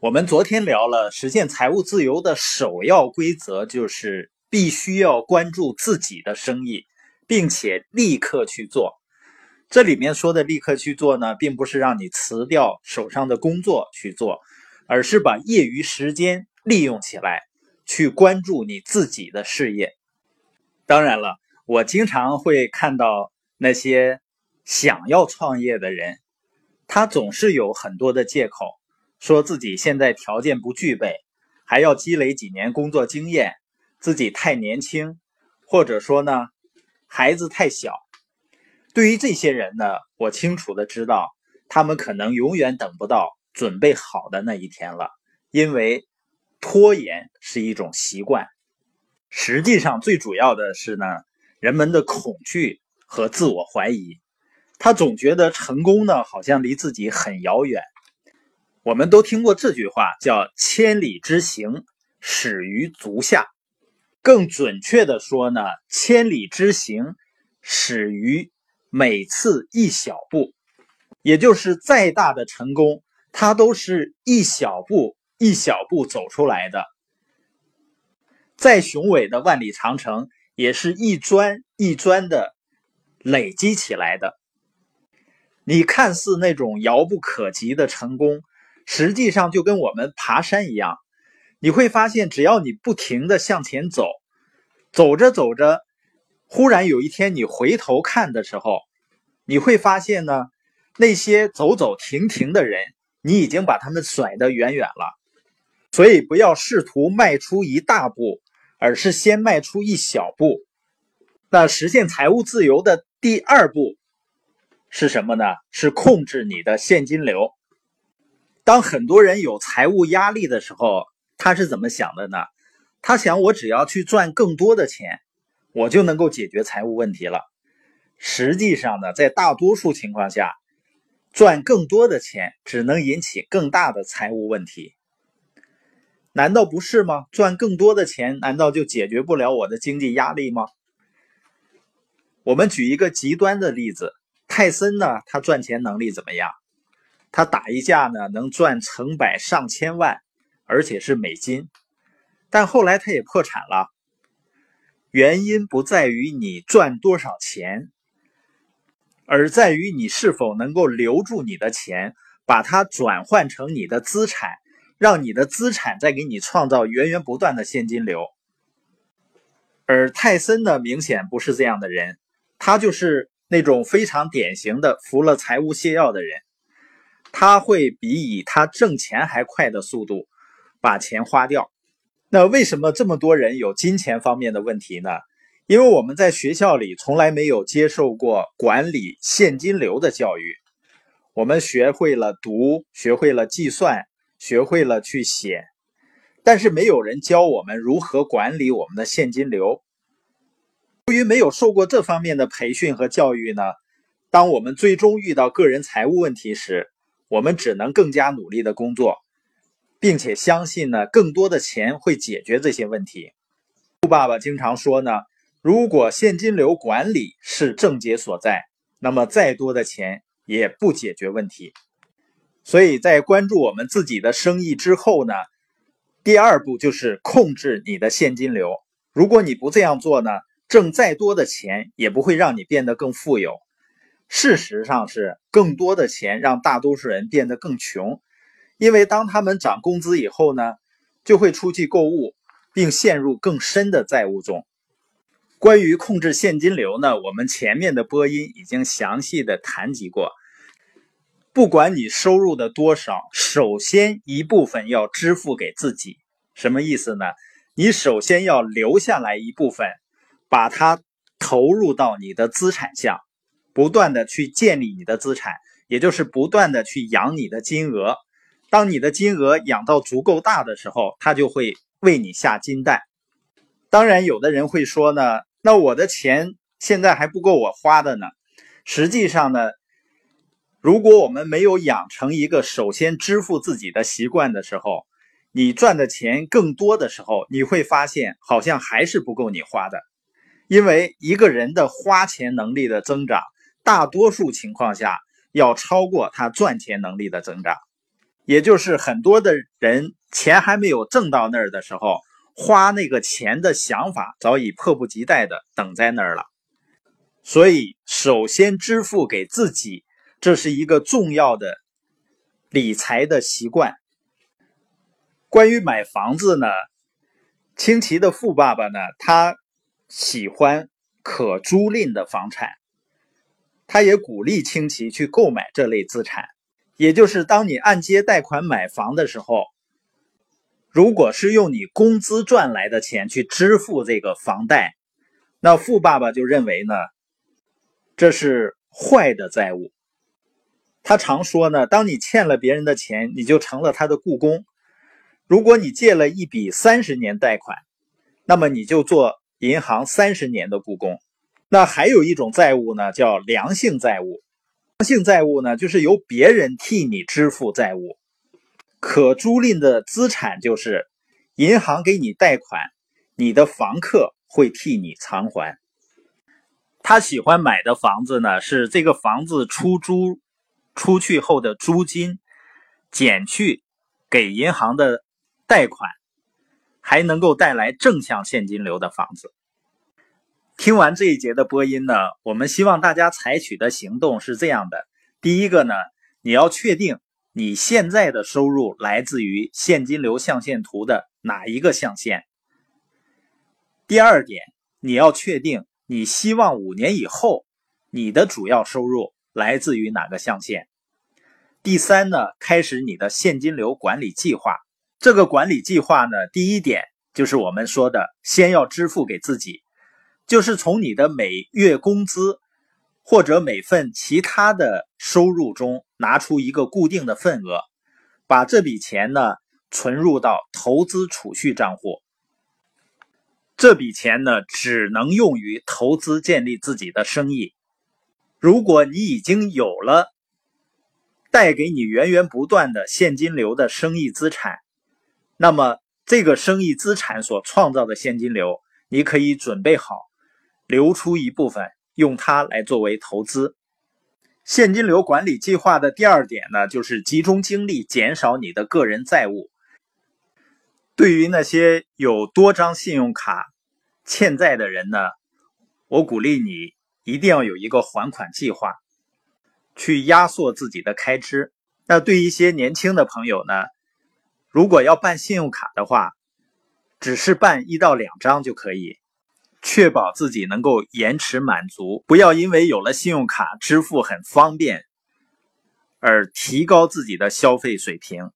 我们昨天聊了实现财务自由的首要规则，就是必须要关注自己的生意，并且立刻去做。这里面说的立刻去做呢，并不是让你辞掉手上的工作去做，而是把业余时间利用起来，去关注你自己的事业。当然了，我经常会看到那些想要创业的人，他总是有很多的借口，说自己现在条件不具备，还要积累几年工作经验，自己太年轻，或者说呢，孩子太小。对于这些人呢，我清楚的知道，他们可能永远等不到准备好的那一天了，因为拖延是一种习惯。实际上，最主要的是呢，人们的恐惧和自我怀疑，他总觉得成功呢好像离自己很遥远。我们都听过这句话，叫“千里之行，始于足下”。更准确的说呢，“千里之行，始于”。每次一小步，也就是再大的成功，它都是一小步一小步走出来的。再雄伟的万里长城，也是一砖一砖的累积起来的。你看似那种遥不可及的成功，实际上就跟我们爬山一样，你会发现，只要你不停的向前走，走着走着。忽然有一天，你回头看的时候，你会发现呢，那些走走停停的人，你已经把他们甩得远远了。所以，不要试图迈出一大步，而是先迈出一小步。那实现财务自由的第二步是什么呢？是控制你的现金流。当很多人有财务压力的时候，他是怎么想的呢？他想，我只要去赚更多的钱。我就能够解决财务问题了。实际上呢，在大多数情况下，赚更多的钱只能引起更大的财务问题。难道不是吗？赚更多的钱，难道就解决不了我的经济压力吗？我们举一个极端的例子，泰森呢，他赚钱能力怎么样？他打一架呢，能赚成百上千万，而且是美金。但后来他也破产了。原因不在于你赚多少钱，而在于你是否能够留住你的钱，把它转换成你的资产，让你的资产再给你创造源源不断的现金流。而泰森呢，明显不是这样的人，他就是那种非常典型的服了财务泻药的人，他会比以他挣钱还快的速度把钱花掉。那为什么这么多人有金钱方面的问题呢？因为我们在学校里从来没有接受过管理现金流的教育。我们学会了读，学会了计算，学会了去写，但是没有人教我们如何管理我们的现金流。由于没有受过这方面的培训和教育呢，当我们最终遇到个人财务问题时，我们只能更加努力的工作。并且相信呢，更多的钱会解决这些问题。富爸爸经常说呢，如果现金流管理是症结所在，那么再多的钱也不解决问题。所以在关注我们自己的生意之后呢，第二步就是控制你的现金流。如果你不这样做呢，挣再多的钱也不会让你变得更富有。事实上是，更多的钱让大多数人变得更穷。因为当他们涨工资以后呢，就会出去购物，并陷入更深的债务中。关于控制现金流呢，我们前面的播音已经详细的谈及过。不管你收入的多少，首先一部分要支付给自己。什么意思呢？你首先要留下来一部分，把它投入到你的资产项，不断的去建立你的资产，也就是不断的去养你的金额。当你的金额养到足够大的时候，他就会为你下金蛋。当然，有的人会说呢，那我的钱现在还不够我花的呢。实际上呢，如果我们没有养成一个首先支付自己的习惯的时候，你赚的钱更多的时候，你会发现好像还是不够你花的。因为一个人的花钱能力的增长，大多数情况下要超过他赚钱能力的增长。也就是很多的人钱还没有挣到那儿的时候，花那个钱的想法早已迫不及待的等在那儿了。所以，首先支付给自己，这是一个重要的理财的习惯。关于买房子呢，清奇的富爸爸呢，他喜欢可租赁的房产，他也鼓励清奇去购买这类资产。也就是当你按揭贷款买房的时候，如果是用你工资赚来的钱去支付这个房贷，那富爸爸就认为呢，这是坏的债务。他常说呢，当你欠了别人的钱，你就成了他的雇工。如果你借了一笔三十年贷款，那么你就做银行三十年的雇工。那还有一种债务呢，叫良性债务。良性债务呢，就是由别人替你支付债务；可租赁的资产就是银行给你贷款，你的房客会替你偿还。他喜欢买的房子呢，是这个房子出租出去后的租金减去给银行的贷款，还能够带来正向现金流的房子。听完这一节的播音呢，我们希望大家采取的行动是这样的：第一个呢，你要确定你现在的收入来自于现金流象限图的哪一个象限；第二点，你要确定你希望五年以后你的主要收入来自于哪个象限；第三呢，开始你的现金流管理计划。这个管理计划呢，第一点就是我们说的，先要支付给自己。就是从你的每月工资或者每份其他的收入中拿出一个固定的份额，把这笔钱呢存入到投资储蓄账户。这笔钱呢只能用于投资建立自己的生意。如果你已经有了带给你源源不断的现金流的生意资产，那么这个生意资产所创造的现金流，你可以准备好。留出一部分，用它来作为投资。现金流管理计划的第二点呢，就是集中精力减少你的个人债务。对于那些有多张信用卡欠债的人呢，我鼓励你一定要有一个还款计划，去压缩自己的开支。那对一些年轻的朋友呢，如果要办信用卡的话，只是办一到两张就可以。确保自己能够延迟满足，不要因为有了信用卡支付很方便，而提高自己的消费水平。